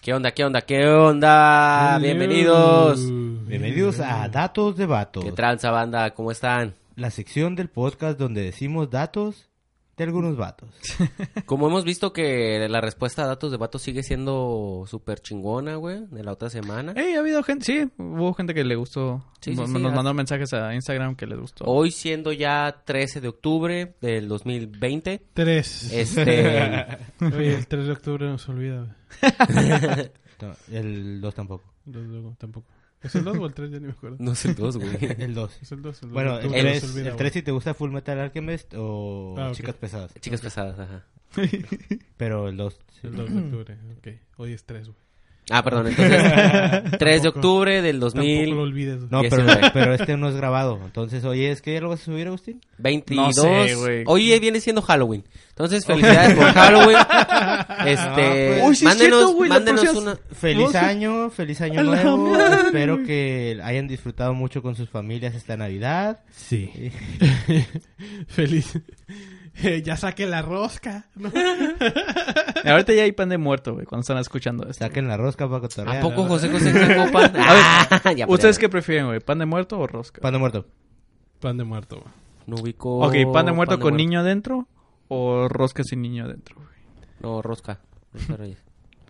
¿Qué onda, qué onda, qué onda? Bienvenidos. Bienvenidos a Datos de Vatos, ¿Qué tranza, banda? ¿Cómo están? la sección del podcast donde decimos datos de algunos vatos. Como hemos visto que la respuesta a datos de vatos sigue siendo súper chingona, güey, de la otra semana. Ey, ha habido gente, sí, hubo gente que le gustó. Sí, sí, nos sí, nos mandó mensajes a Instagram que les gustó. Hoy siendo ya 13 de octubre del 2020, Tres. este... Oye, el 3 de octubre no se olvida. güey. No, el 2 tampoco. Los luego tampoco. ¿Es el 2 o el 3? Ya ni me acuerdo. no sé dos, güey. El 2. Es el 2. Bueno, el El- 3, se olvida, el 3 si te gusta Full Metal Alchemist o Ah, ok. Chicas Pesadas. Chicas pesadas, ajá. Pero el 2. El 2 de octubre. Ok. Hoy es 3, güey. Ah, perdón, entonces 3 de octubre del Tampoco lo 2022. olvides. No, pero, pero este no es grabado. Entonces, oye, ¿es que ya lo vas a subir, Agustín? No sé, güey. Hoy viene siendo Halloween. Entonces, felicidades por Halloween. Este, pues. Uy, sí mándenos, la mándenos una Feliz año, feliz año nuevo. madre. Espero que hayan disfrutado mucho con sus familias esta Navidad. Sí. Feliz. Eh, ya saqué la rosca. ¿no? Ahorita ya hay pan de muerto, güey, cuando están escuchando esto. Saquen la rosca para cotorrear. ¿A poco José José sacó pan? Ah, ya, ¿Ustedes pero- qué prefieren, güey? ¿Pan de muerto o rosca? Pan de muerto. Pan de muerto, güey. No ubico. Ok, ¿pan de muerto con muerto. niño adentro o rosca sin niño adentro, güey? No, rosca.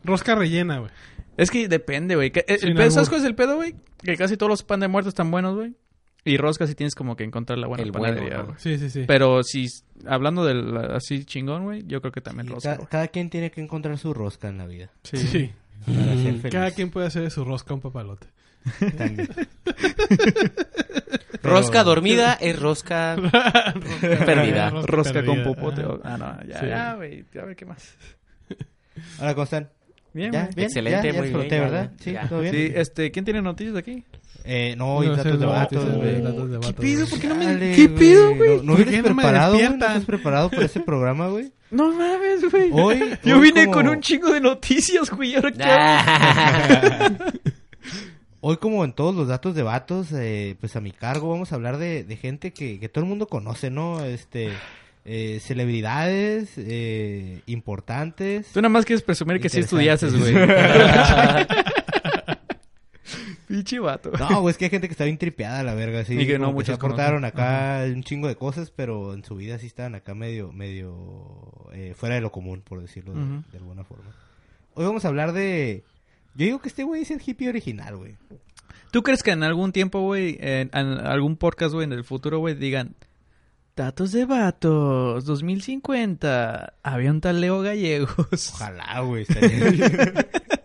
Rosca rellena, güey. Es que depende, güey. Que- El ¿Sabes cuál es el pedo, güey? Que casi todos los pan de muerto están buenos, güey. Y rosca sí tienes como que encontrar la buena El bueno, panadería, güey. Sí, sí, sí. Pero si hablando del así chingón, güey, yo creo que también Y rosca, ca- cada quien tiene que encontrar su rosca en la vida. Sí. Sí. Para ser feliz. Cada quien puede hacer de su rosca un papalote. También. Rosca dormida es rosca perdida. Rosca Rosca con popote. Ah, no, ya, Sí. ya, güey. A ver qué más. Hola, ¿cómo están? Bien, ¿Ya? ¿Bien? Excelente, ¿Ya? ¿Ya muy exploté, bien, ya, verdad? ya. Sí, Ya. ¿todo bien? Sí, este, ¿quién tiene noticias aquí? Eh, no, hoy No, datos ese de vatos, güey. ¿Qué pido? güey. ¿Por qué no me... Dale, ¿Qué pido, güey? ¿No, no ¿Por vienes qué no me preparado, güey? ¿No estás preparado para ese programa, güey? No mames, güey. Hoy- Yo hoy vine como- con un chingo de noticias, güey. ¿Ahora qué. Hoy, como en todos los datos de vatos, eh, pues a mi cargo vamos a hablar de, de gente que, que todo el mundo conoce, ¿no? Este, eh, celebridades eh, importantes. Tú nada más quieres presumir que sí estudiases, güey. Pinche vato. No, güey, es que hay gente que está bien tripeada, la verga, sí. Y que no muchos aportaron acá un chingo de cosas, pero en su vida sí estaban acá medio, medio eh, fuera de lo común, por decirlo de, alguna forma. Hoy vamos a hablar de... Yo digo que este güey es el hippie original, güey. ¿Tú crees que en algún tiempo, güey, en, en algún podcast, güey, en el futuro, güey, digan... Datos de vatos, 2050, había un tal Leo Gallegos. Ojalá, güey.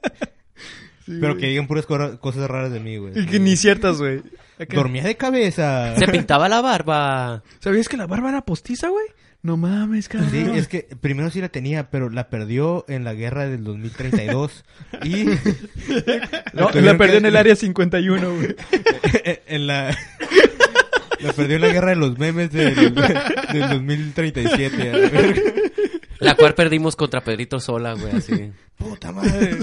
Pero que digan puras cosas raras de mí, güey. Y que ni ciertas, güey. Dormía de cabeza. Se pintaba la barba. ¿Sabías que la barba era postiza, güey? No mames, cabrón. Sí, es que primero sí la tenía, pero la perdió en la guerra del 2032. y... No, la perdió que- en el área 51, güey. en la... La perdió en la guerra de los memes del, del 2037. a la verga. La cual perdimos contra Pedrito Sola, güey, así. Puta madre.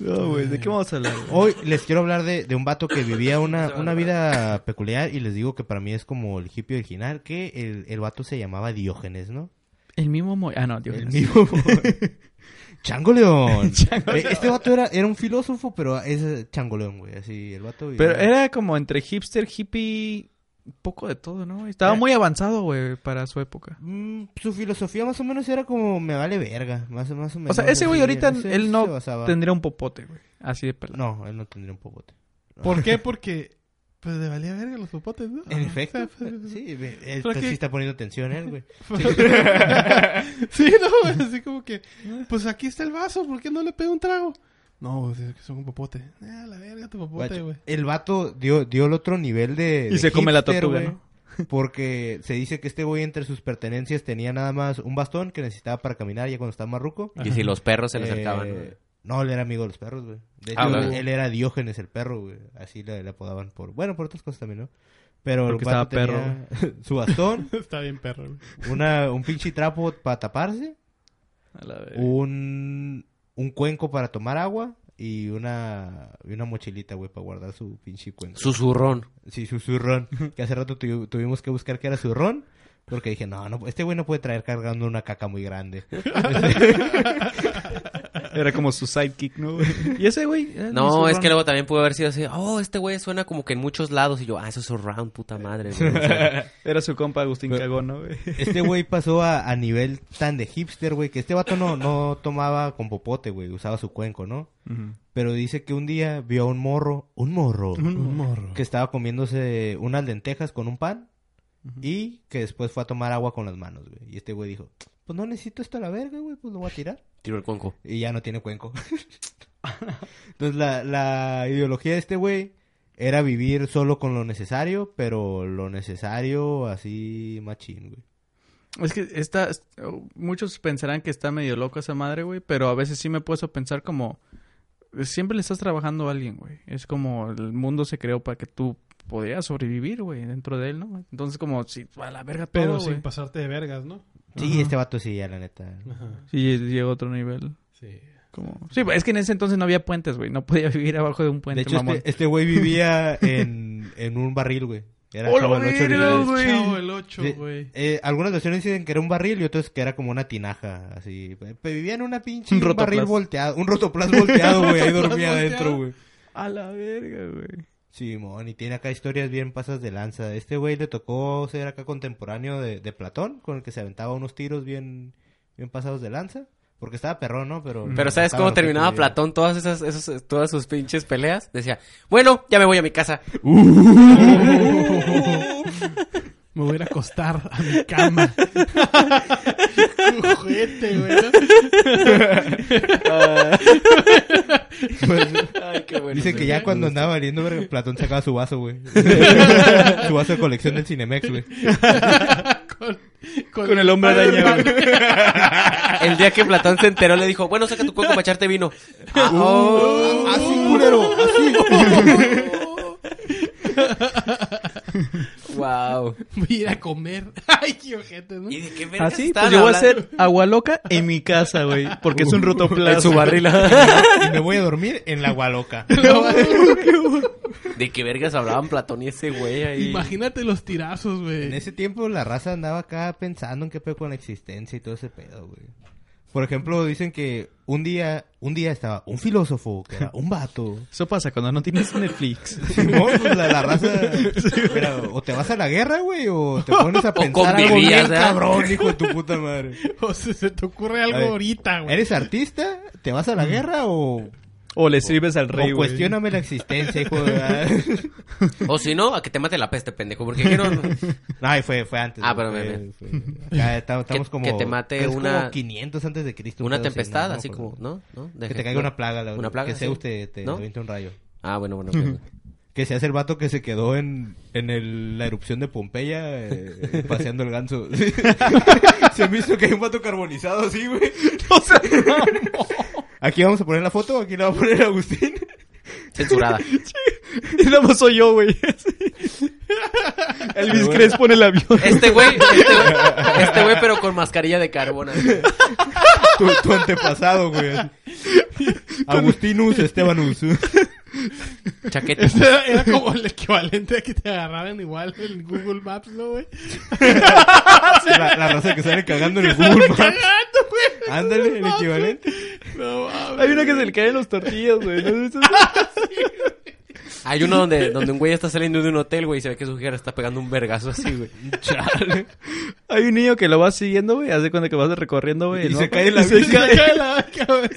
No, güey, ¿de qué vamos a hablar? güey? Hoy les quiero hablar de, de un vato que vivía una, una vida peculiar y les digo que para mí es como el hippie original, que el, el vato se llamaba Diógenes, ¿no? El mismo... Mo- Ah, no, Dios. El mismo. Chango León. Eh, Este vato era, era un filósofo, pero es eh, Chango León, güey. Así, el vato. Pero era como entre hipster, hippie... Poco de todo, ¿no? Estaba Era- muy avanzado, güey, para su época. Mm, su filosofía más o menos era como me vale verga, más, más o O menos. sea, ese güey ahorita, él no tendría un popote, güey. Así de pelado. No, él no tendría un popote. ¿Por qué? Porque pues le valía verga los popotes, ¿no? En efecto, O sea, pues, sí, él ¿Pero pues, sí está poniendo atención él, güey. sí, no, güey, así como que, pues aquí está el vaso, ¿por qué no le pego un trago? No, es que son un popote. Ah, la verga tu popote, güey. El vato dio, dio el otro nivel de. Y de se come la tortuga, güey, ¿no? Porque se dice que este güey entre sus pertenencias tenía nada más un bastón que necesitaba para caminar ya cuando estaba marruco. Y si los perros se le Eh, acercaban. ¿no? No, él era amigo de los perros, güey. De hecho, Ah, él era Diógenes el perro, güey. Así le, le apodaban por... Bueno, por otras cosas también, ¿no? Pero el Porque vato estaba tenía su bastón, Está bien perro, güey. una, un pinche trapo para taparse, A la verga. un, un cuenco para tomar agua y una, y una mochilita, güey, para guardar su pinche cuenco. Susurrón. Sí, su zurrón. que hace rato tu- tuvimos que buscar que era zurrón. Porque dije, no, no, este güey no puede traer cargando una caca muy grande. Era como su sidekick, ¿no? Y ese güey. eh, No, es que luego también pudo haber sido así. Oh, este güey suena como que en muchos lados. Y yo, ah, eso es surround, puta madre. güey. O sea, Era su compa Agustín Pero- Cagón, ¿no, güey? Este güey pasó a, a nivel tan de hipster, güey, que este vato no, no tomaba con popote, güey, usaba su cuenco, ¿no? Pero dice que un día vio a un morro, un morro, Un morro. que estaba comiéndose unas lentejas con un pan y que después fue a tomar agua con las manos, güey. Y este güey dijo, pues no necesito esto a la verga, güey, pues lo voy a tirar. tiro el cuenco. Y ya no tiene cuenco. Entonces la, la ideología de este güey era vivir solo con lo necesario, pero lo necesario así machín, güey. Es que está, muchos pensarán que está medio loco esa madre, güey, pero a veces sí me puedo pensar como siempre le estás trabajando a alguien, güey. Es como el mundo se creó para que tú podías sobrevivir, güey, dentro de él, ¿no? Entonces como si a la verga todo, Pero sin pasarte de vergas, ¿no? Sí, Ajá. este vato sí, ya la neta. Ajá. Sí, llegó a otro nivel. Sí. Como... Sí, es que en ese entonces no había puentes, güey. No podía vivir abajo de un puente, De hecho, mamón. este, este güey vivía en, en un barril, güey. Era ¡Hola, como el ocho verga, niveles. güey! Chavo el 8, Sí, güey. eh, algunas versiones dicen que era un barril y otras que era como una tinaja, así. Pero vivía en una pinche Un un barril volteado, un rotoplas volteado, güey, ahí dormía volteado. adentro, güey. A la verga, güey. Simón, y tiene acá historias bien pasas de lanza. Este güey le tocó ser acá contemporáneo de, de Platón, con el que se aventaba unos tiros bien, bien pasados de lanza. Porque estaba perrón, ¿no? Pero, Pero ¿sabes cómo terminaba. Platón todas esas, esos, todas sus pinches peleas? Decía, bueno, ya me voy a mi casa. Me voy a ir a acostar a mi cama. Juguete, güey. Pues, Ay, qué bueno. Dicen que ya cuando andaba valiendo, verga, Platón sacaba su vaso, güey. su vaso de colección del Cinemex, güey. Con, Con el hombre araña, güey. El día que Platón se enteró le dijo, bueno, saca tu cuenco para echarte vino. Ah, oh. Así, culero, así. Wow. Voy a ir a comer. Ay, qué ojete, ¿no? ¿Y de qué vergas Así, pues yo voy a hacer agua loca en mi casa, güey. Porque es un rotoplas. En su barril. y me voy a dormir en la gualoca. ¿De qué vergas hablaban Platón y ese güey ahí? Imagínate los tirazos, güey. En ese tiempo la raza andaba acá pensando en qué pedo con la existencia y todo ese pedo, güey. Por ejemplo, dicen que un día, un día estaba un filósofo, que era un vato. Eso pasa cuando no tienes Netflix. Simón, pues la, la raza. Mira, o te vas a la guerra, güey, o te pones a pensar algo convivías, bien cabrón, hijo de tu puta madre. O sea, se te ocurre algo ver, ahorita, güey. ¿Eres artista? ¿Te vas a la guerra o, O le sirves al rey, o güey. cuestióname la existencia, hijo de... O si no, a que te mate la peste, pendejo. Porque aquí no... No, fue, fue antes. Ah, pero fue- bien, fue- acá estamos, Que- como... que te mate es una- como 500 antes de Cristo. un Una tempestad, ¿no? así como, ¿no? ¿No? Que te caiga una plaga, la Una plaga, Que. Zeus te, te ¿No? aviente un rayo. Ah, bueno, bueno. Que se hace el vato que se quedó en, en el- la erupción de Pompeya eh, paseando el ganso. se me hizo que hay un vato carbonizado así, güey. Aquí vamos a poner la foto, aquí la va a poner Agustín. Censurada. Y nada más soy yo, güey. Elvis bueno. Crespo en el avión. Este güey, este güey, este güey, pero con mascarilla de carbón. así. Tu, tu antepasado, güey. Agustinus Estebanus. Chaqueta. Era, era como el equivalente a que te agarraran igual en Google Maps, ¿no, güey? La, la raza que sale cagando en el Google Maps. Cagando, güey. Ándale, el equivalente. No mames. Hay una que se le caen los tortillas, güey. ¿No? Hay uno donde, donde un güey está saliendo de un hotel, güey, y se ve que su hija está pegando un vergazo así, güey. Chale. Hay un niño que lo va siguiendo, güey. Hace cuando que vas recorriendo, güey. Y ¿no? se cae en la se bici. cae. Se cae la güey.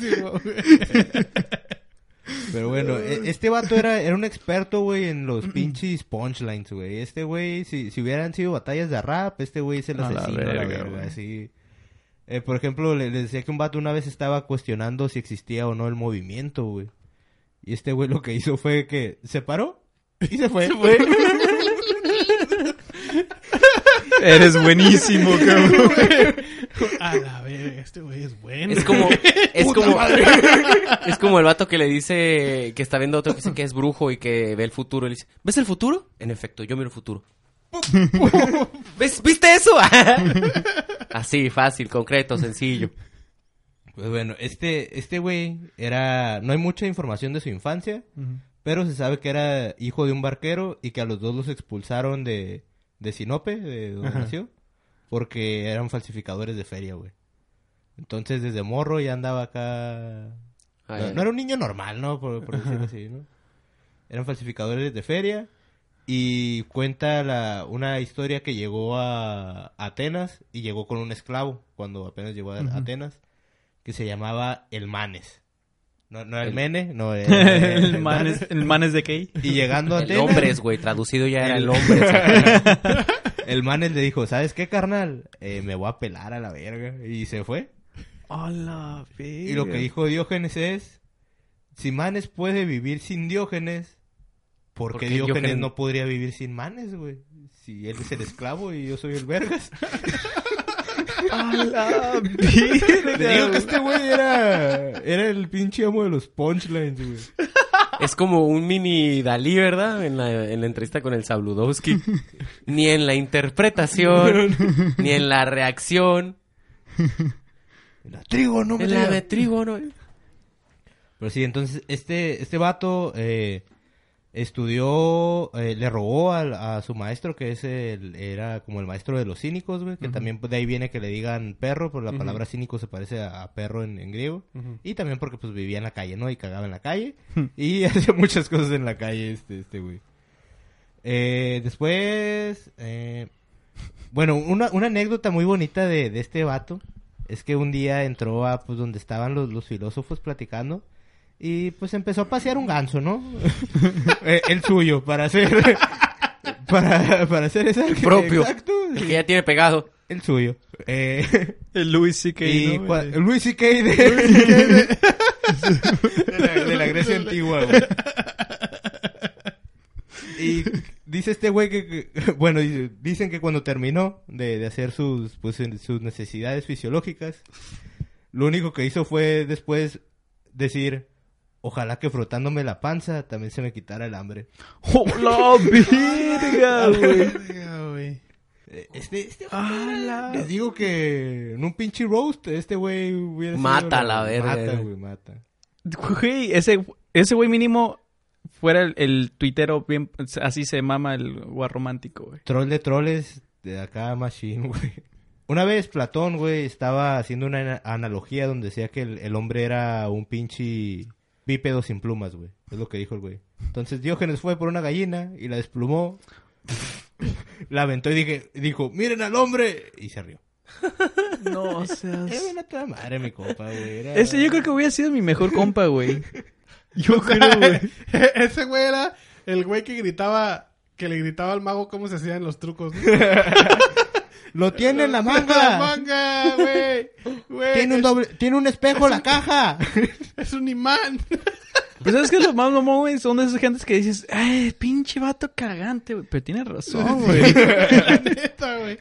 Pero bueno, e- este vato era, era un experto, güey, en los pinches punchlines, güey. Este güey, si, si hubieran sido batallas de rap, este güey es el A la asesino, la verga, verga, güey. así. Eh, por ejemplo, le, le decía que un vato una vez estaba cuestionando si existía o no el movimiento, güey. Y este güey lo que hizo fue que se paró y se fue. Eres buenísimo, cabrón. A la verga, este güey es bueno. Es como, es como, es como el vato que le dice que está viendo a otro que dice que es brujo y que ve el futuro. Y le dice, ¿ves el futuro? En efecto, yo miro el futuro. ¿Ves, ¿Viste eso? Así, fácil, concreto, sencillo. Pues bueno, este, este güey era, no hay mucha información de su infancia, pero se sabe que era hijo de un barquero y que a los dos los expulsaron de, de Sinope, de donde Ajá. nació, porque eran falsificadores de feria, güey. Entonces desde morro ya andaba acá... Ay, No, no era un niño normal, ¿no? Por, por decirlo así, ¿no? Eran falsificadores de feria y cuenta la, una historia que llegó a Atenas y llegó con un esclavo cuando apenas llegó a Atenas que se llamaba el Manes. No, no era el, El- Mene, no era El manes, el manes de Key. Y llegando a El Atenas, hombres, güey, traducido ya era El- el hombre. el Manes le dijo, ¿sabes qué, carnal? Eh, me voy a pelar a la verga. Y se fue. Hola, Y lo que dijo Diógenes es, si Manes puede vivir sin Diógenes, ¿por ¿Por qué qué Diógenes Diógenes- no podría vivir sin Manes, güey? Si él es el esclavo y yo soy el vergas. Te digo que este güey era, era el pinche amo de los punchlines, güey. Es como un mini Dalí, ¿verdad? En la, en la entrevista con el Sabludowski. Ni en la interpretación, ni en la reacción, La trigo, no me en la de trígono. Pero sí, entonces este, este vato eh, estudió, eh, le robó al- a, su maestro, que es el, era como el maestro de los cínicos, güey, que también pues, de ahí viene que le digan perro, por la palabra cínico se parece a, a perro en, en griego. Y también porque pues vivía en la calle, ¿no? Y cagaba en la calle. y hacía muchas cosas en la calle este, este güey. Eh, después, eh, bueno, una, una anécdota muy bonita de, de este vato es que un día entró a pues donde estaban los, los filósofos platicando y pues empezó a pasear un ganso, ¿no? Eh, el suyo, para hacer... para, para hacer esa... propio. Exacto. El que ya tiene pegado. El suyo. Eh, El Louis C.K. y ¿no? El- el Luis C.K. de, de, la, de la Grecia antigua, güey. Y dice este güey que, que- bueno, dice- dicen que cuando terminó de, de hacer sus, pues, sus necesidades fisiológicas, lo único que hizo fue después decir, ojalá que frotándome la panza también se me quitara el hambre. ¡Hola, güey! Verga, güey. Eh, Este, este ¡Hala! Les digo que en un pinche roast, este güey hubiera sido Mata la verga. Mata, güey, mata. Güey, ese, ese güey mínimo fuera el, el tuitero bien... Así se mama el guarromántico, güey. Troll de troles de acá, Machine, güey. Una vez Platón, güey, estaba haciendo una ana- analogía donde decía que el, el hombre era un pinche bípedo sin plumas, güey. Es lo que dijo el güey. Entonces Diógenes fue por una gallina y la desplumó. la aventó y dije, dijo, miren al hombre. Y se rió. No, seas... una toda madre, mi compa, güey. Era- Ese yo creo que hubiera sido mi mejor compa, güey. Yo creo, güey. Ese güey era el güey que gritaba, que le gritaba al mago cómo se hacían los trucos. ¡Lo tiene en la La manga! manga, güey. Güey, Tiene un doble, tiene un espejo la caja. Es un imán. Pues sabes que lo más mamón, güey, son de esas gentes que dices, ay, pinche vato cagante, güey. Pero tienes razón, güey. La neta, güey.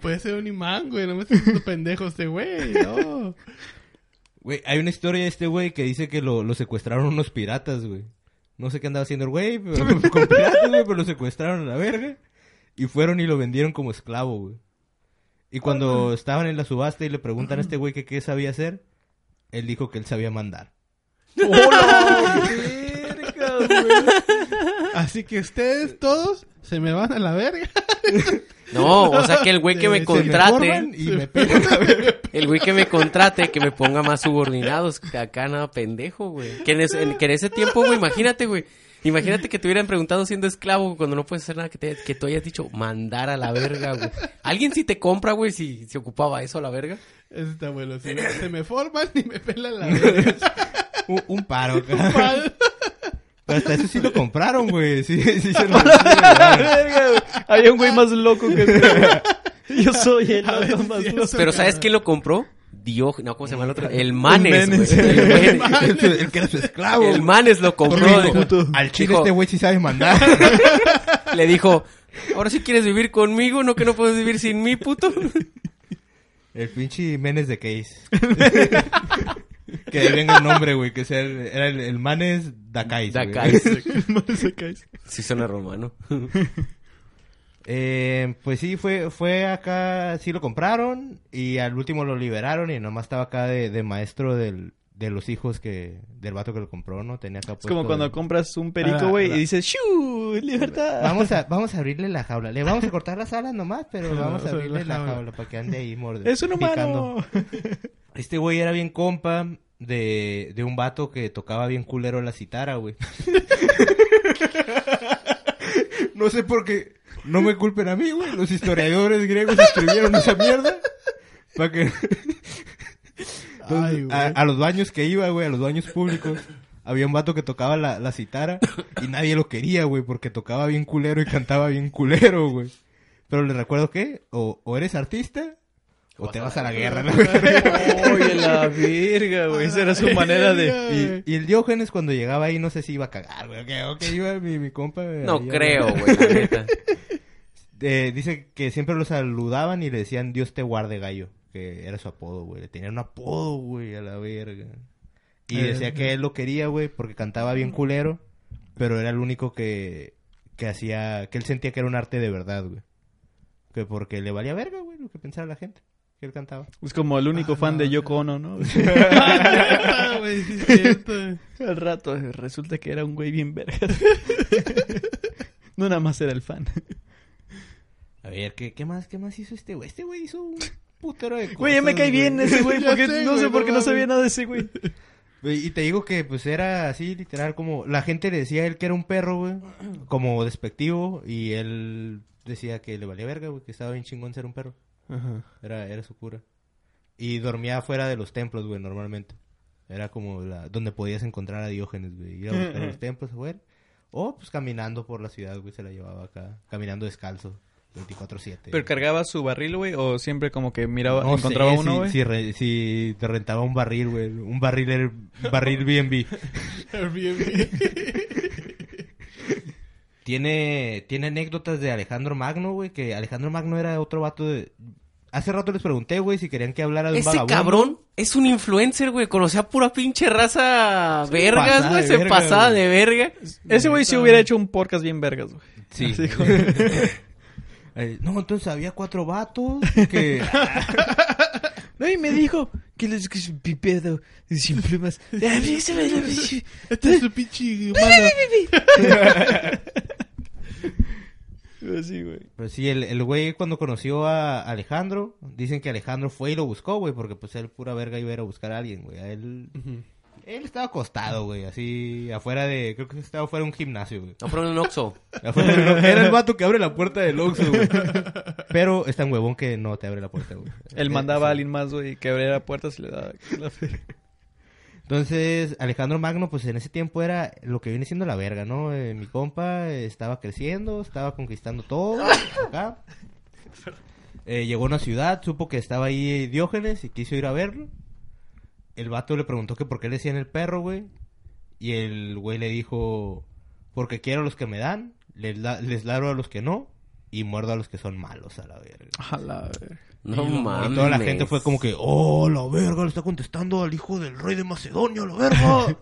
Puede ser un imán, güey. No me estás haciendo pendejo este güey. No. Güey, hay una historia de este güey que dice que lo, lo secuestraron unos piratas, güey. No sé qué andaba haciendo el güey, pero con piratas, güey, pero lo secuestraron a la verga. Y fueron y lo vendieron como esclavo, güey. Y cuando estaban en la subasta y le preguntan a este güey que qué sabía hacer, él dijo que él sabía mandar. Güey! Así que ustedes todos se me van a la verga. No, o sea que el güey que me contrate, y me pegan la verga. el güey que me contrate, que me ponga más subordinados. Que acá nada pendejo, güey. Que en ese, en- que en ese tiempo, güey, imagínate, güey. Imagínate que te hubieran preguntado siendo esclavo cuando no puedes hacer nada que, te, que tú hayas dicho mandar a la verga, güey. ¿Alguien sí te compra, güey, si se ocupaba eso a la verga? Eso está bueno. Se me, se me forman y me pelan la verga. Un, un paro, cabrón. Pero hasta eso sí lo compraron, güey. Sí, sí se lo Verga, güey. Había un güey más loco que ese. Yo soy el loco más loco. Pero ¿sabes quién lo compró? Diógenes, no, ¿cómo se llama el otro? El Manes, güey. El, Manes- el, el que era su esclavo. el Manes lo compró. dijo- Al chile dijo- este güey sí sabe mandar. le dijo, ahora sí quieres vivir conmigo, no que no puedes vivir sin mí, puto. el pinche Menes de Case. que ahí venga el nombre, güey. Que sea el, era el, el Manes Dakais. güey. Dakais. Sí suena romano. Eh, pues sí, fue, fue acá, sí lo compraron y al último lo liberaron y nomás estaba acá de, de maestro del, de los hijos que, del vato que lo compró, ¿no? Tenía acá Es como cuando de- compras un perico, güey, y dices, ¡Shu! ¡Libertad! Vamos a, vamos a abrirle la jaula. Le vamos a cortar las alas nomás, pero vamos a abrirle abrir la la jaula, para que ande ahí morde- ¡Es un picando. humano! Este güey era bien compa de, de un vato que tocaba bien culero la citara, güey. no sé por qué. No me culpen a mí, güey. Los historiadores griegos escribieron esa mierda. Para que... Entonces, Ay, güey. a, a los baños que iba, güey, a los baños públicos. Había un vato que tocaba la, la citara y nadie lo quería, güey, porque tocaba bien culero y cantaba bien culero, güey. Pero le recuerdo que o, o eres artista o te vas a la guerra, ¿no? ¡Oye, la verga, güey! Esa era su manera de... Y, y el Diógenes cuando llegaba ahí no sé si iba a cagar, güey. ¿O qué, iba mi, mi compa? No ahí, creo, güey, la neta. Eh, dice que siempre lo saludaban y le decían Dios te guarde gallo. Que era su apodo, güey. Le tenían un apodo, güey, a la verga. Y Eh, decía que él lo quería, güey, porque cantaba bien culero. Pero era el único que, que hacía... Que él sentía que era un arte de verdad, güey. Que porque le valía verga, güey, lo que pensaba la gente. Que él cantaba. Es como el único fan de Yoko Ono, ¿no? Ah. Al rato eh, resulta que era un güey bien verga. no nada más era el fan. A ver, ¿qué, qué más, qué más hizo este güey? Este güey hizo un putero de cosas, Güey, ya me cae bien ese güey, porque sé, no sé güey, por no qué no sabía nada de ese güey. Y te digo que pues era así, literal, como la gente le decía a él que era un perro, güey, como despectivo, y él decía que le valía verga, güey, que estaba bien chingón ser un perro. Ajá. Era, era su cura. Y dormía fuera de los templos, güey, normalmente. Era como la, donde podías encontrar a Diógenes, güey. Ir a buscar a los templos, güey. O pues caminando por la ciudad, güey, se la llevaba acá. Caminando descalzo, 24-7. ¿Pero cargaba su barril, güey? ¿O siempre como que miraba, No encontraba sé uno, si- güey? si, re- si te rentaba un barril, güey. Un barril, era- barril B&B. Airbnb. Tiene, tiene anécdotas de Alejandro Magno, güey, que Alejandro Magno era otro vato de... Hace rato les pregunté, güey, si querían que hablara de un Ese cabrón es un influencer, güey. Conocía pura pinche raza vergas, güey. de Se verga, pasaba de verga. Ese güey sí hubiera hecho un podcast bien vergas, güey. Sí. Así Eh, no, entonces había cuatro vatos que... No, y me dijo que les que pipedo sin plumas. Este es su pinche humano. Así, güey. Pues sí, el, el güey cuando conoció a Alejandro, dicen que Alejandro fue y lo buscó, güey, porque pues él pura verga iba a ir a buscar a alguien, güey. A él... Él estaba acostado, güey, así afuera de... Creo que estaba afuera de un gimnasio, güey. No, pero un Oxxo. Afuera Era el vato que abre la puerta del Oxxo, güey. Pero es tan huevón que no te abre la puerta, güey. Él Eh, mandaba a alguien más, güey, que abriera puertas y le daba la fe. Entonces, Alejandro Magno, pues en ese tiempo era lo que viene siendo la verga, ¿no? Eh, mi compa eh, estaba creciendo, estaba conquistando todo acá. Eh, llegó a una ciudad, supo que estaba ahí Diógenes y quiso ir a verlo. El vato le preguntó que por qué le decían el perro, güey. Y el güey le dijo, porque quiero a los que me dan, les, la- les ladro a los que no y muerdo a los que son malos a la verga. A la verga. No Y mames. toda la gente fue como que, oh, la verga, le está contestando al hijo del rey de Macedonia, la verga.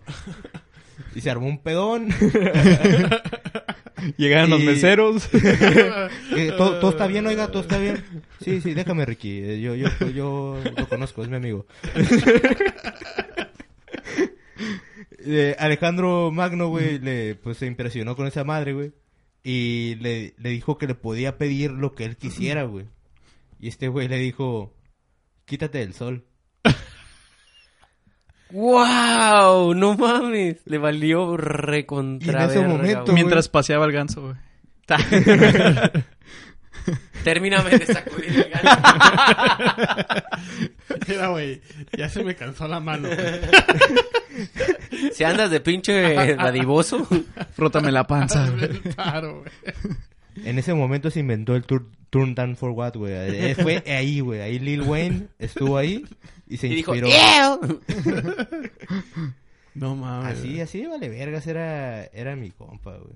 y se armó un pedón. Llegaron los meseros. Eh, todo, todo está bien, oiga, todo está bien. Sí, sí, déjame, Ricky. Eh, Yo, yo, yo lo conozco, es mi amigo. Eh, Alejandro Magno, güey, le, pues se impresionó con esa madre, güey. Y le, le dijo que le podía pedir lo que él quisiera, güey. Y este güey le dijo, quítate del sol. ¡Wow! No mames. Le valió Y recontra en ese verga, momento. Mientras paseaba el ganso, güey. Termíname de sacudir el ganso. Mira, güey, ya se me cansó la mano. Si andas de pinche dadivoso. Frótame la panza, güey. En ese momento se inventó el tur- Turn Down for What, güey. Eh, fue ahí, güey. Ahí Lil Wayne estuvo ahí Y se Y dijo, inspiró. "Ew". No mames. Así, así vale vergas, era, era mi compa, güey.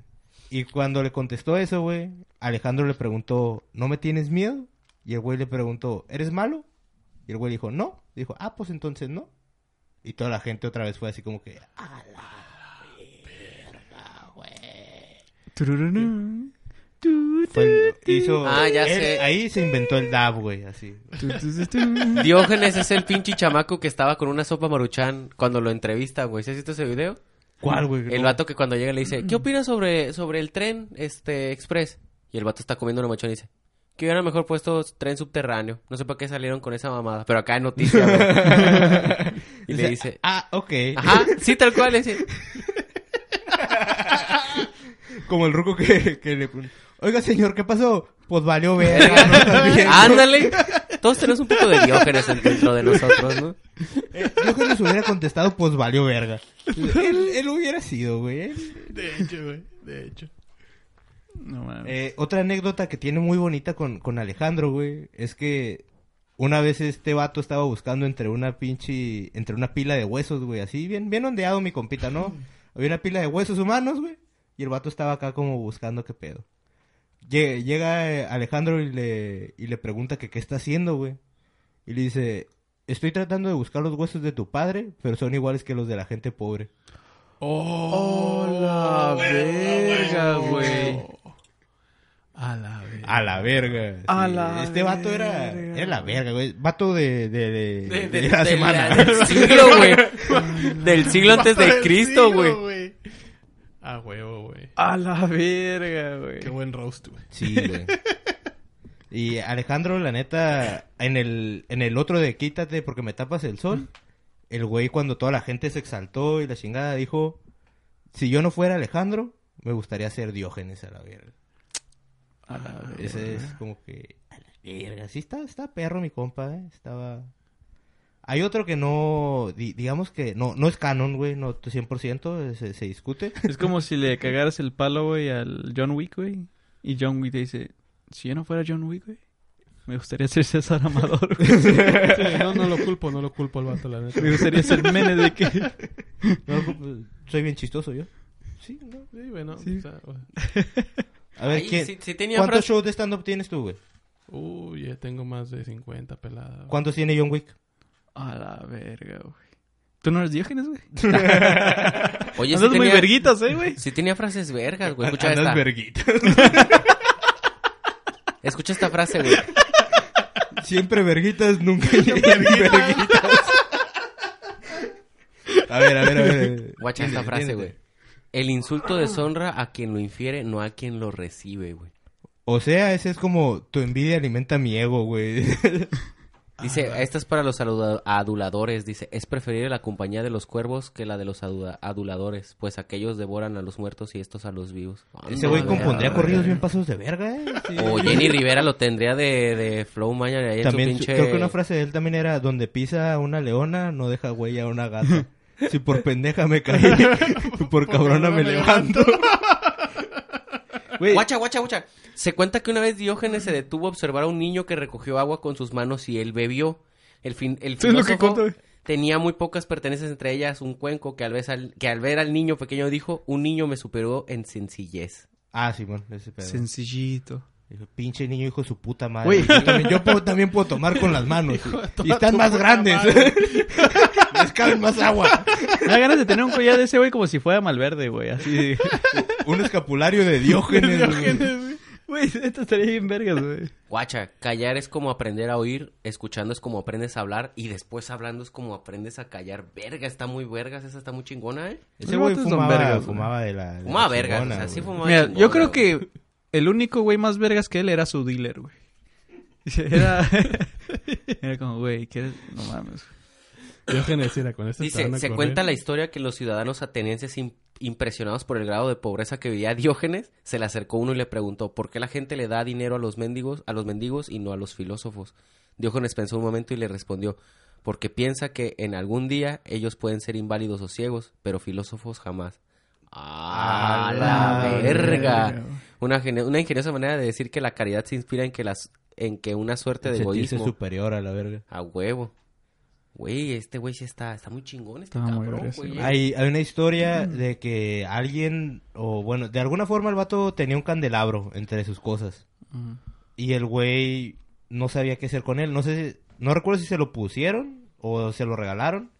Y cuando le contestó eso, güey, Alejandro le preguntó, ¿no me tienes miedo? Y el güey le preguntó, ¿eres malo? Y el güey dijo, no. Dijo, ah, pues entonces no. Y toda la gente otra vez fue así como que, "Ah, Turururú. Tu, tu, fue hizo... Ah, ya él- sé. Ahí se inventó el dab, güey, así. Diógenes es el pinche chamaco que estaba con una sopa maruchan cuando lo entrevista, güey. ¿Sí has visto ese video? ¿Cuál, güey? El No. vato que cuando llega le dice, ¿qué opinas sobre, sobre el tren este express? Y el vato está comiendo una maruchan y dice, que hubiera mejor puesto tren subterráneo. No sé por qué salieron con esa mamada, pero acá en noticias, güey. y le dice, Ah, ok. ajá, sí, tal cual. dice, Como el ruco que, que le... Oiga, señor, ¿qué pasó? Pues valió verga, no ándale. Todos tenemos un poco de Diógenes dentro de nosotros, ¿no? Eh, yo que les hubiera contestado, pues valió verga. Él, él hubiera sido, güey. De hecho, güey. De hecho. No mames. Eh, otra anécdota que tiene muy bonita con, con Alejandro, güey, es que una vez este vato estaba buscando entre una pinche, entre una pila de huesos, güey, así bien, bien ondeado mi compita, ¿no? Había una pila de huesos humanos, güey, y el vato estaba acá como buscando qué pedo. Lle- Llega eh, Alejandro y le, y le pregunta que qué está haciendo, güey. Y le dice, estoy tratando de buscar los huesos de tu padre, pero son iguales que los de la gente pobre. Oh, la verga, güey. A la verga. A la verga. A sí. la Este vato era, verga. era la verga, güey. Vato de, de, de, De- de de- la de semana. la- del siglo, güey. Del siglo antes de Cristo, güey. A huevo, güey. A la verga, güey. Qué buen roast, güey. Sí, güey. Y Alejandro, la neta, en el, en el otro de Quítate porque me tapas el sol, el güey cuando toda la gente se exaltó y la chingada dijo, si yo no fuera Alejandro, me gustaría ser Diógenes a la verga. A la verga. Ese es como que, a la verga, sí está, está perro mi compa, eh, estaba... Hay otro que no, di- digamos que no, no es canon, güey, no 100%, se, se discute. Es como si le cagaras el palo, güey, al John Wick, güey. Y John Wick te dice, si yo no fuera John Wick, güey, me gustaría ser César Amador. güey. Sí, no, no lo culpo, no lo culpo al vato, la neta. me gustaría ser Mene de que... No, pues, soy bien chistoso yo. Sí, no. Sí, bueno. Sí. o sea, güey. A ver, ¿quién, sí- sí tenía ¿cuántos frase- shows de stand-up tienes tú, güey? Uy, ya tengo más de 50 peladas. ¿Cuántos tiene John Wick? A la verga, güey. ¿Tú no eres Diógenes, güey? Oye, sí Andas muy tenía, verguitas, eh, güey. sí tenía frases vergas, güey. Escucha Andas esta. verguita. Escucha esta frase, güey. Siempre verguitas, nunca verguitas. A ver, a ver, a ver. Guacha esta frase, güey. El insulto deshonra a quien lo infiere, no a quien lo recibe, güey. O sea, ese es como tu envidia alimenta mi ego, güey. Dice, esta es para los aduladores, dice, es preferible la compañía de los cuervos que la de los aduda- aduladores, pues aquellos devoran a los muertos y estos a los vivos. Ese güey compondría corridos bien pasos de verga, eh. Sí. O Jenny Rivera lo tendría de, de Flow Maña ahí en su También, pinche... creo que una frase de él también era, donde pisa una leona, no deja huella a una gata. Si por pendeja me caí, por cabrona me levanto. Güey, Guacha, guacha, guacha. Se cuenta que una vez Diógenes se detuvo a observar a un niño que recogió agua con sus manos y él bebió. El, fin, el Eso es lo que filósofo tenía muy pocas pertenencias, entre ellas un cuenco que al, ver al, que al ver al niño pequeño dijo, un niño me superó en sencillez. Ah, sí, bueno, ese pedo. Sencillito. Dijo, pinche niño hijo de su puta madre. Güey. Yo también, yo puedo- también puedo tomar con las manos. Hijo y están más grandes. Les caben más agua. Me da ganas de tener un collar de ese, güey, como si fuera Malverde, güey. Así. Un escapulario de Diógenes. güey. Güey, esto estaría bien vergas, güey. Guacha, callar es como aprender a oír, escuchando es como aprendes a hablar y después hablando es como aprendes a callar. Verga, está muy vergas, esa está muy chingona, ¿eh? Ese güey fumaba, vergas, fumaba de la... de Fumaba la vergas, chingona, o sea, sí güey. fumaba Mira, chingona, yo creo que el único güey más vergas que él era su dealer, güey. Era, era como, güey, ¿quieres? No mames. Diógenes era con esto. Dice, se cuenta la historia que los ciudadanos atenienses im- impresionados por el grado de pobreza que vivía Diógenes, se le acercó uno y le preguntó, ¿por qué la gente le da dinero a los mendigos, a los mendigos y no a los filósofos? Diógenes pensó un momento y le respondió, porque piensa que en algún día ellos pueden ser inválidos o ciegos, pero filósofos jamás. ¡Ah, la la verga! verga. Una, una ingeniosa manera de decir que la caridad se inspira en que las en que una suerte de Sentirse egoísmo superior a la verga. a huevo. güey, este güey sí está, está muy chingón, este cabrón, güey. Hay, hay una historia de que alguien, o bueno, de alguna forma el vato tenía un candelabro entre sus cosas. Y el güey no sabía qué hacer con él. No sé, si- no recuerdo si se lo pusieron o se lo regalaron.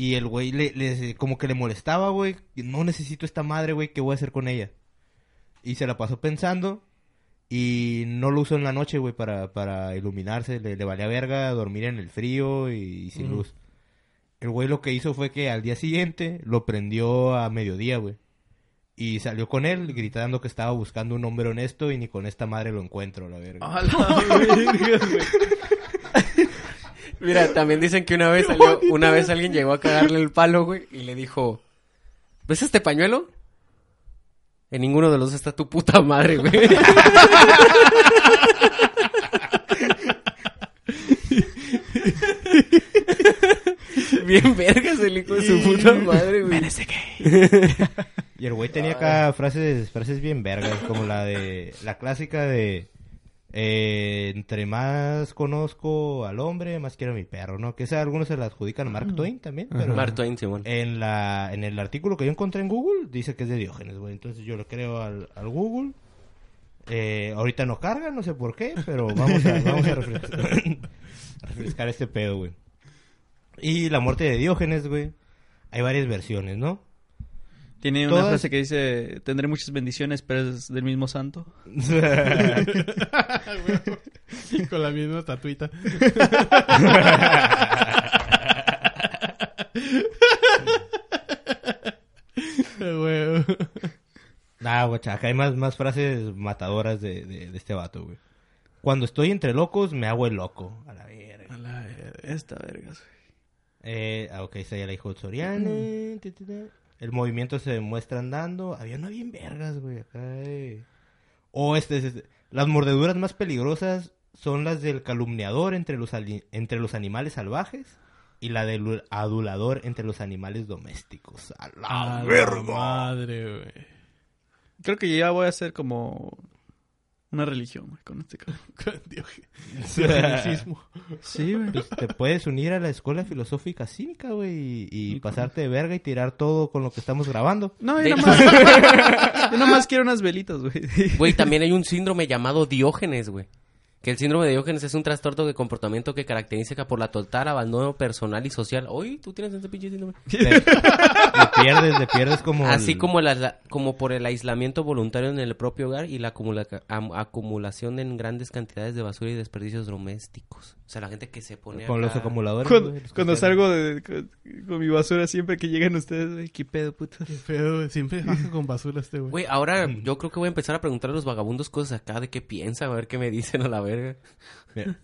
Y el güey le, le- como que le molestaba, güey. No necesito esta madre, güey, ¿qué voy a hacer con ella? Y se la pasó pensando. Y no lo usó en la noche, güey, para, para iluminarse. Le, le valía verga dormir en el frío y, y sin luz. El güey lo que hizo fue que al día siguiente lo prendió a mediodía, güey. Y salió con él gritando que estaba buscando un hombre honesto y ni con esta madre lo encuentro, la verga. A la verga, güey. Mira, también dicen que una vez salió- una vez alguien llegó a cagarle el palo, güey, y le dijo, ¿ves este pañuelo? En ninguno de los dos está tu puta madre, güey. Bien vergas el hijo de su puta madre, güey. Y el güey tenía acá frases, frases bien vergas, como la de, la clásica de, eh, entre más conozco al hombre, más quiero a mi perro, ¿no? Que esa algunos se la adjudican a Mark Twain también, pero Mark Twain, Simón. en la, en el artículo que yo encontré en Google, dice que es de Diógenes, güey. Entonces yo le creo al, al Google. Eh, ahorita no carga, no sé por qué, pero vamos a, vamos a refrescar, a refrescar este pedo, güey. Y la muerte de Diógenes, güey. Hay varias versiones, ¿no? Tiene una Todas- frase que dice, tendré muchas bendiciones, pero es del mismo santo. Con la misma tatuita. Ah, guacha, acá hay más, más frases matadoras de, de, de este vato, güey. Cuando estoy entre locos, me hago el loco. A la verga. A la verga, esta verga, güey. Eh, ah, ok, está ya la ti, ti, ti. El movimiento se muestra andando. Había una bien vergas, güey. Acá, eh. O este, es- este, las mordeduras más peligrosas son las del calumniador entre los, entre los animales salvajes y la del adulador entre los animales domésticos. A la A la verga. madre, güey. Creo que ya voy a hacer como una religión, güey, con este cabrón. Con Diog- Diogenicismo. Sí, güey. Pues te puedes unir a la escuela filosófica cínica, güey, y, y pasarte de verga y tirar todo con lo que estamos grabando. No, yo nomás, yo nomás quiero unas velitas, güey. Güey, también hay un síndrome llamado Diógenes, güey. Que el síndrome de Diógenes es un trastorno de comportamiento que caracteriza por la total abandono personal y social. Oye, tú tienes ese pinche síndrome. Te, te pierdes, te pierdes como... Así el- como, aisla- como por el aislamiento voluntario en el propio hogar y la acumula- am- acumulación en grandes cantidades de basura y desperdicios domésticos. O sea, la gente que se pone Con los acumuladores. Cuando, salgo de, con, con mi basura, siempre que llegan ustedes, güey, qué pedo, puto. Qué güey. Siempre baja con basura este, güey. Güey, ahora yo creo que voy a empezar a preguntar a los vagabundos cosas acá de qué piensan, a ver qué me dicen a la verga.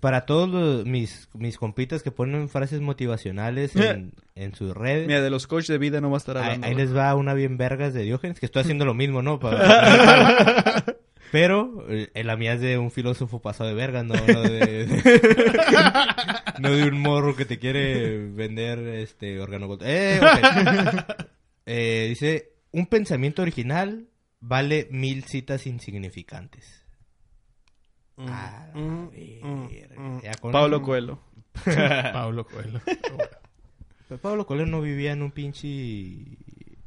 Para todos los- mis, mis compitas que ponen frases motivacionales en, en sus redes, Mira, de los coaches de vida no va a estar ahí, hablando. ahí güey. les va una bien vergas de Diógenes, que estoy haciendo lo mismo, ¿no? Para- Pero eh, la mía es de un filósofo pasado de vergas, no, no de, no de un morro que te quiere vender este órgano. Eh, ok. Eh, dice, un pensamiento original vale mil citas insignificantes. Ah, mm, mm, Pablo Coelho. Pablo Coelho. Pero Pablo Coelho no vivía en un pinche...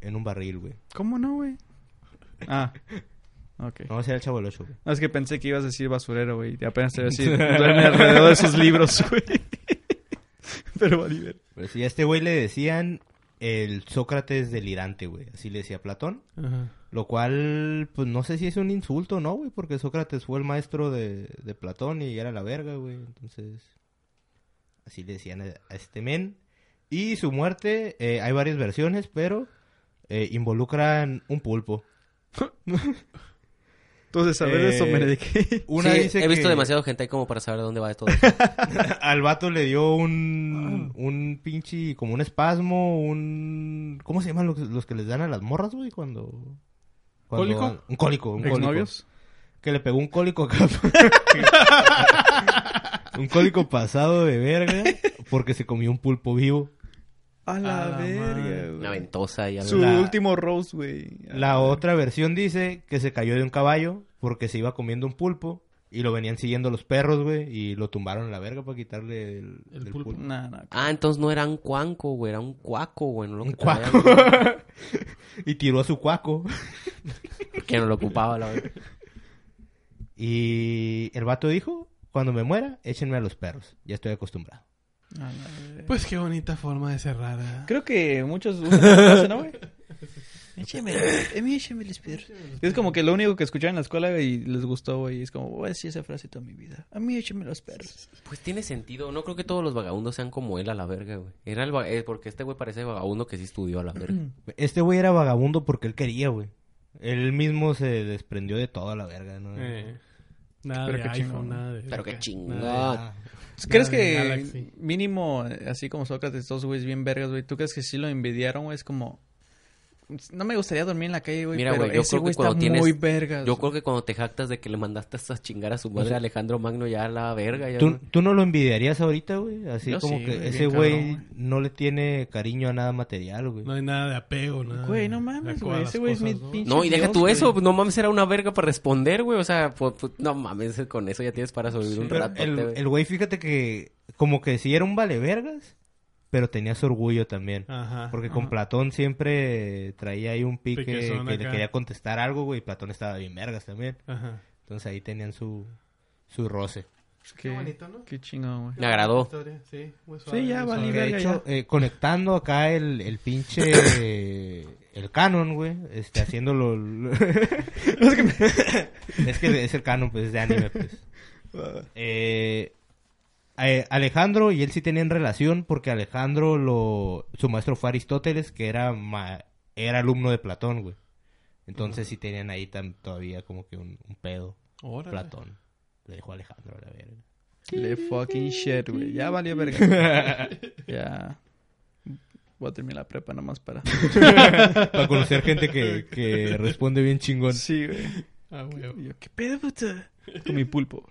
En un barril, güey. ¿Cómo no, güey? Ah, ok. No, ese era el chavo del ocho, güey. No, es que pensé que ibas a decir basurero, güey. Y apenas te iba a decir, duerme alrededor de esos libros, güey. Pero ver. Pero sí, a este güey le decían el Sócrates delirante, güey. Así le decía Platón. Ajá. Lo cual, pues no sé si es un insulto o no, güey. Porque Sócrates fue el maestro de, de Platón y era la verga, güey. Entonces, así le decían a, a este men. Y su muerte, eh, hay varias versiones, pero eh, involucran un pulpo. Entonces, saber de eso, Eh, Benedict. Una Sí, dice he visto que demasiado gente ahí como para saber de dónde va todo. al vato le dio un, un pinche, como un espasmo, un... ¿Cómo se llaman los, los que les dan a las morras, güey? Cuando... cuando ¿Cólico? van- Un cólico, un cólico. ¿Exnovios? Que le pegó un cólico acá. un cólico pasado de verga porque se comió un pulpo vivo. A la, A la verga. Una ventosa y algo. Su La- último roast, güey. La otra versión dice que se cayó de un caballo porque se iba comiendo un pulpo Y lo venían siguiendo los perros, güey, y lo tumbaron a la verga para quitarle el, El del pulpo. pulpo. Nah, nah. Ah, entonces no era un cuanco, güey, era un cuaco, güey. No lo Un cuaco. y tiró a su cuaco. Que no lo ocupaba, la verdad. Y el vato dijo, cuando me muera, échenme a los perros. Ya estoy acostumbrado. Pues qué bonita forma de cerrar. ¿eh? Creo que muchos usan esa frase, ¿no, güey? Écheme, a mí écheme los perros. Es como que lo único que escucharon en la escuela y les gustó, güey. Es como, voy a decir esa frase toda mi vida. A mí écheme los perros. Pues tiene sentido. No creo que todos los vagabundos sean como él a la verga, güey. Era el va- eh, porque este güey parece vagabundo que sí estudió a la verga. Este güey era vagabundo porque él quería, güey. Él mismo se desprendió de toda la verga, ¿no? Eh, nada Pero de qué iPhone, chingón. nada de... Pero qué chingón. nada de- ¿Crees Nada que mínimo, así como Sócrates, todos güeyes bien vergas, güey? ¿Tú crees que sí lo envidiaron, güey? Es como... No me gustaría dormir en la calle, güey, Mira, pero güey, yo ese creo que güey está cuando tienes- muy vergas. Yo güey. creo que cuando te jactas de que le mandaste a chingar a su madre a Alejandro Magno ya a la verga. Ya, ¿Tú, güey. tú no lo envidiarías ahorita, güey? Así Yo como sí, que güey, ese güey no le tiene cariño a nada material, güey. No hay nada de apego, nada. Güey, no mames, güey, ese güey es mi ¿no? pinche- No, y deja Dios, tú güey. eso, no mames, era una verga para responder, güey. O sea, pues, pues, no mames, con eso ya tienes para sobrevivir un Pero rato. el, el güey, fíjate que como que sí era un vale vergas, pero tenía su orgullo también. Ajá. Porque con Platón siempre traía ahí un pique Piquezón que le quería contestar algo, güey. y Platón estaba bien vergas también. Ajá. Entonces ahí tenían su, su roce. Qué, bonito, ¿no? Qué chingón, güey. Me agradó. Historia, Sí, muy suave, Sí, ya muy valí suave. De hecho, eh, conectando acá el, el pinche... eh, el canon, güey. Este, haciéndolo... es que es el canon, pues, es de anime, pues. Eh, eh, Alejandro y él sí tenían relación porque Alejandro, lo su maestro fue Aristóteles, que era, ma- era alumno de Platón, güey. Entonces sí tenían ahí tam- todavía como que un, un pedo. Órale. Platón. Le dejó a Alejandro a la verga. Le fucking shit, güey. Ya valió verga. ya. Voy a terminar la prepa nomás para... Para conocer gente que, que responde bien chingón. Sí, güey. Ah, güey. Yo, ¿qué pedo, puta? Con mi pulpo.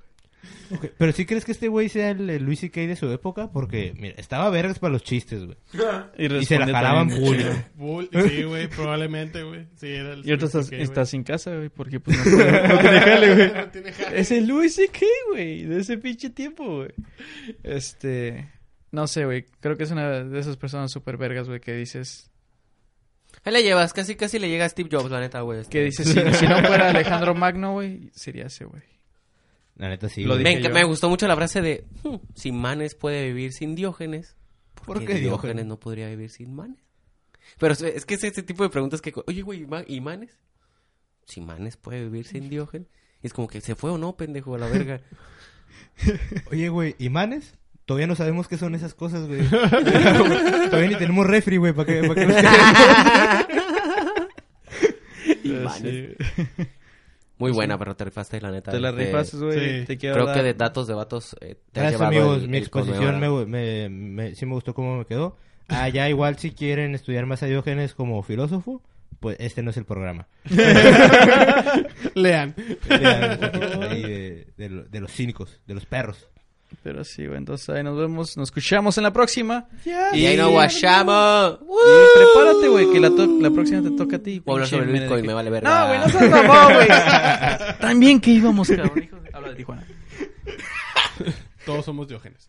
Pero sí crees que este güey sea el, el Luis C.K. de su época? Porque, mira, estaba vergas para los chistes, güey. Y se la full, güey. Bull- Sí, güey, probablemente, güey. Sí, era el... Y ahorita estás, sí, güey. estás sin casa, güey, porque pues no, puede- no tiene jale, güey. No tiene jale. Es el Luis C.K., güey, de ese pinche tiempo, güey. Este... No sé, güey, creo que es una de esas personas súper vergas, güey, que dices... Ahí le llevas, casi casi le llega a Steve Jobs, la neta, güey. Que dices, si, si no fuera Alejandro Magno, güey, sería ese, güey. La neta sí. Lo güey. dije Me, enca- yo. me gustó mucho la frase de, "Hmm, si Manes puede vivir sin Diógenes, ¿por, ¿Por qué Diógenes Diógenes? no podría vivir sin Manes? Pero es, que es ese tipo de preguntas que, oye, güey, ¿y Ma- ¿y Manes? Si Manes puede vivir sin Diógenes. Y es como que se fue o no, pendejo, a la verga. Oye, güey, ¿imanes? Todavía no sabemos qué son esas cosas, güey. Todavía ni tenemos refri, güey, para que, pa' que nos Imanes. Muy buena, pero te rifaste, la neta. Te la Este, rifaste, güey. sí. Te quiero Creo dar- que de datos de vatos eh, te has Gracias, llevado amigos. el- Mi el exposición me, me, me- sí me gustó cómo me quedó. Ah, ya igual si quieren estudiar más a Diógenes como filósofo, pues este no es el programa. Lean. Lean de, de los cínicos, de los perros. Pero sí, güey, entonces ahí nos vemos, nos escuchamos en la próxima. Y ahí nos guachamos. Y prepárate, güey, que la, to- la próxima te toca a ti. Voy a hablar sobre Benedict. Bitcoin, me vale verga. No, güey, no seas mamón, güey. También que íbamos, cabrón. hijo de- Habla de Tijuana. Todos somos Diógenes.